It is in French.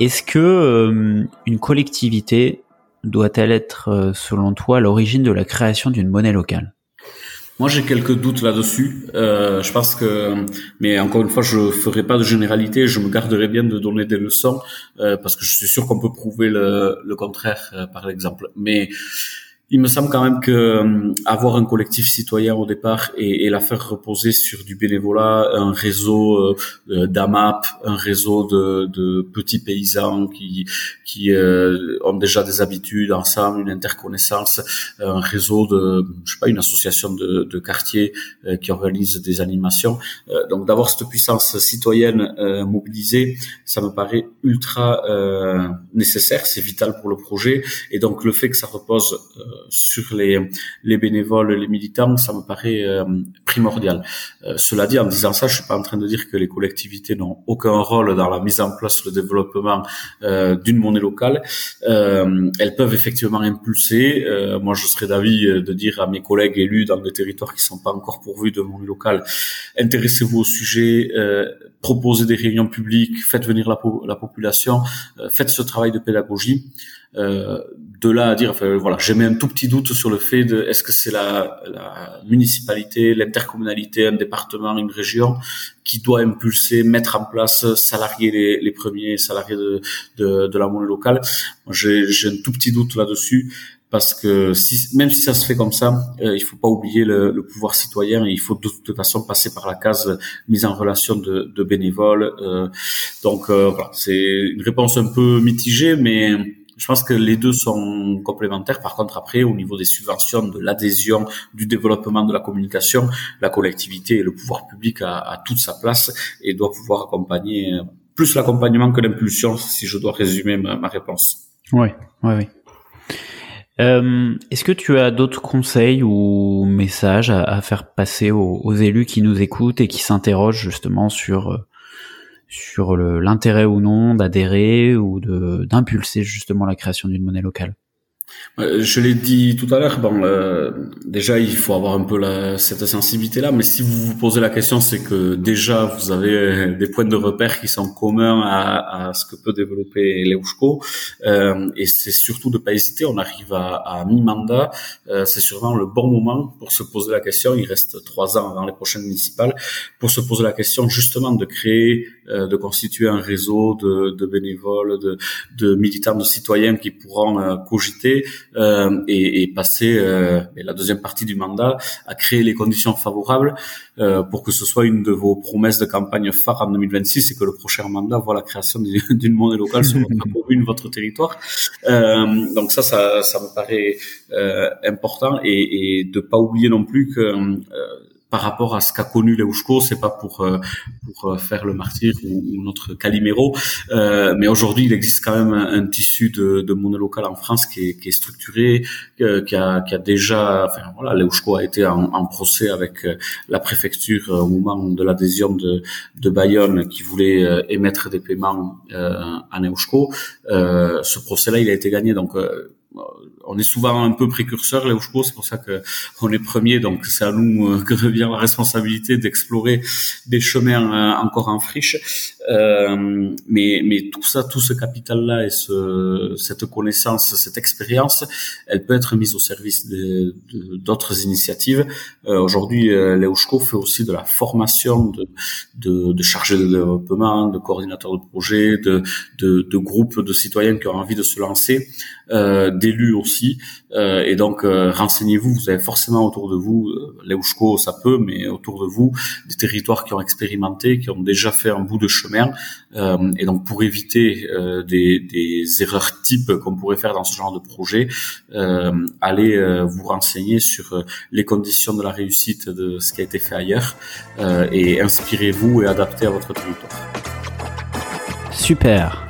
Est-ce que euh, une collectivité doit-elle être, euh, selon toi, à l'origine de la création d'une monnaie locale? Moi, j'ai quelques doutes là-dessus. Euh, je pense que, mais encore une fois, je ferai pas de généralité. Je me garderai bien de donner des leçons euh, parce que je suis sûr qu'on peut prouver le, le contraire euh, par l'exemple. Mais il me semble quand même que euh, avoir un collectif citoyen au départ et, et la faire reposer sur du bénévolat, un réseau euh, euh, d'AMAP, un réseau de, de petits paysans qui qui euh, ont déjà des habitudes ensemble, une interconnaissance, un réseau de, je sais pas, une association de, de quartier euh, qui organise des animations. Euh, donc d'avoir cette puissance citoyenne euh, mobilisée, ça me paraît ultra euh, nécessaire, c'est vital pour le projet. Et donc le fait que ça repose euh, sur les, les bénévoles, les militants, ça me paraît euh, primordial. Euh, cela dit, en disant ça, je suis pas en train de dire que les collectivités n'ont aucun rôle dans la mise en place, le développement euh, d'une monnaie locale. Elles peuvent effectivement impulser. Moi, je serais d'avis de dire à mes collègues élus dans des territoires qui sont pas encore pourvus de monnaie locale, intéressez-vous au sujet, proposez des réunions publiques, faites venir la, la population, faites ce travail de pédagogie. Euh, de là à dire, enfin, voilà, j'ai mis un tout petit doute sur le fait de est-ce que c'est la, la municipalité, l'intercommunalité, un département, une région qui doit impulser, mettre en place, salarier les, les premiers salariés de, de, de la monnaie locale? J'ai un tout petit doute là-dessus parce que si, même si ça se fait comme ça, euh, il faut pas oublier le, le pouvoir citoyen et il faut de toute façon passer par la case mise en relation de, de bénévoles. euh, donc euh, voilà, c'est une réponse un peu mitigée, mais je pense que les deux sont complémentaires. Par contre, après, au niveau des subventions, de l'adhésion, du développement de la communication, la collectivité et le pouvoir public a, toute sa place et doit pouvoir accompagner euh, plus l'accompagnement que l'impulsion, si je dois résumer ma, réponse. Oui, oui, oui. Euh, Est-ce que tu as d'autres conseils ou messages à, faire passer aux, aux élus qui nous écoutent et qui s'interrogent justement sur euh, sur l'intérêt ou non d'adhérer ou d'impulser justement la création d'une monnaie locale Je l'ai dit tout à l'heure, bon, euh, déjà il faut avoir un peu la, cette sensibilité-là, mais si vous vous posez la question, c'est que déjà vous avez euh, des points de repère qui sont communs à, à ce que peut développer l'EUSCO, euh, et c'est surtout de pas hésiter. On arrive à, à mi-mandat, euh, c'est sûrement le bon moment pour se poser la question. Il reste trois ans avant les prochaines municipales pour se poser la question justement de créer, euh, de constituer un réseau de, de bénévoles, de, de militants, de citoyens qui pourront euh, euh, et, et passer euh, la deuxième partie du mandat à créer les conditions favorables euh, pour que ce soit une de vos promesses de campagne phare en 2026 et que le prochain mandat voit la création d'une monnaie locale sur votre commune, votre territoire. Donc ça, ça, ça me paraît important et, et de pas oublier non plus que par rapport à ce qu'a connu l'Eushco, c'est pas pour euh, pour euh, faire le martyr ou, notre Calimero, euh, mais aujourd'hui il existe quand même un, tissu de, de monnaie locale en France qui est, qui est structuré, euh, qui a qui a déjà, enfin voilà, l'Eushco a été en, en procès avec euh, la préfecture au moment de l'adhésion de de Bayonne qui voulait émettre des paiements en Eushco. Euh, ce procès-là, il a été gagné, donc. On est souvent un peu précurseur, les Oushko, c'est pour ça que on est premier, donc c'est à nous euh, que revient la responsabilité d'explorer des chemins euh, encore en friche. Euh, mais, mais tout ça, tout ce capital-là et ce, cette connaissance, cette expérience, elle peut être mise au service d'autres initiatives. Euh, Aujourd'hui, l'EUSCO fait aussi de la formation de, de, de chargés de développement, de coordinateurs de projets, de, de, de groupes de citoyens qui ont envie de se lancer. D'élus aussi. et donc renseignez-vous. Vous avez forcément autour de vous, les ça peut, mais autour de vous, des territoires qui ont expérimenté, qui ont déjà fait un bout de chemin. et donc pour éviter des, des erreurs types qu'on pourrait faire dans ce genre de projet, allez vous renseigner sur les conditions de la réussite de ce qui a été fait ailleurs et inspirez-vous et adaptez à votre territoire. Super,